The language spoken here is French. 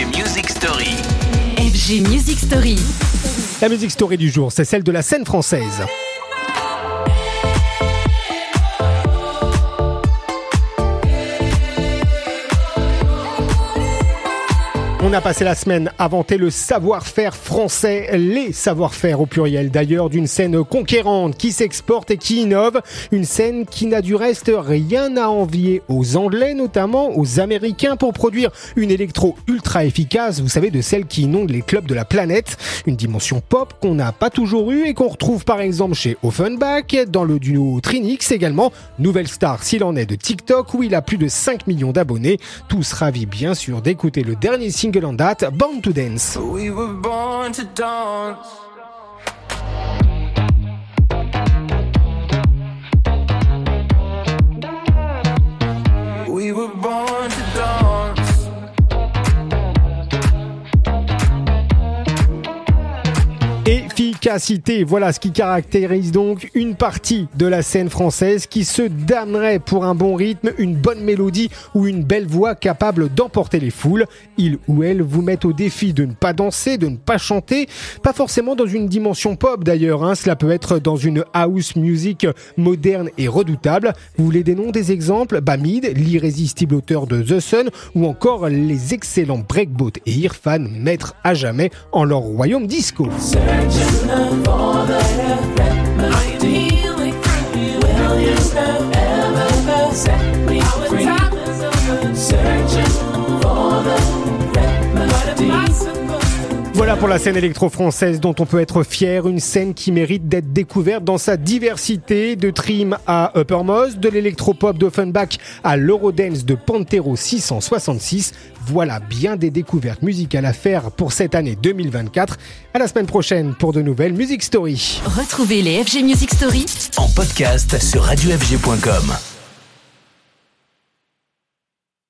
FG Music Story. FG Music Story. La musique story du jour, c'est celle de la scène française. On a passé la semaine à vanter le savoir-faire français, les savoir-faire au pluriel d'ailleurs, d'une scène conquérante qui s'exporte et qui innove, une scène qui n'a du reste rien à envier aux Anglais notamment, aux Américains pour produire une électro ultra efficace, vous savez de celle qui inonde les clubs de la planète, une dimension pop qu'on n'a pas toujours eue et qu'on retrouve par exemple chez Offenbach, dans le duo Trinix également, nouvelle star s'il en est de TikTok où il a plus de 5 millions d'abonnés, tous ravis bien sûr d'écouter le dernier single en date, Born to Dance. We were born to dance. We were born to dance. Efficacité, voilà ce qui caractérise donc une partie de la scène française qui se damnerait pour un bon rythme, une bonne mélodie ou une belle voix capable d'emporter les foules. Ils ou elles vous mettent au défi de ne pas danser, de ne pas chanter, pas forcément dans une dimension pop d'ailleurs, hein. cela peut être dans une house music moderne et redoutable. Vous voulez des noms, des exemples? Bamid, l'irrésistible auteur de The Sun ou encore les excellents Breakboat et Irfan, maîtres à jamais en leur royaume disco. Voilà pour la scène électro-française dont on peut être fier, une scène qui mérite d'être découverte dans sa diversité, de Trim à Uppermost, de l'électropop d'Offenbach à l'Eurodance de Pantero 666. Voilà bien des découvertes musicales à faire pour cette année 2024. À la semaine prochaine pour de nouvelles Music Story. Retrouvez les FG Music Story En podcast sur radiofg.com.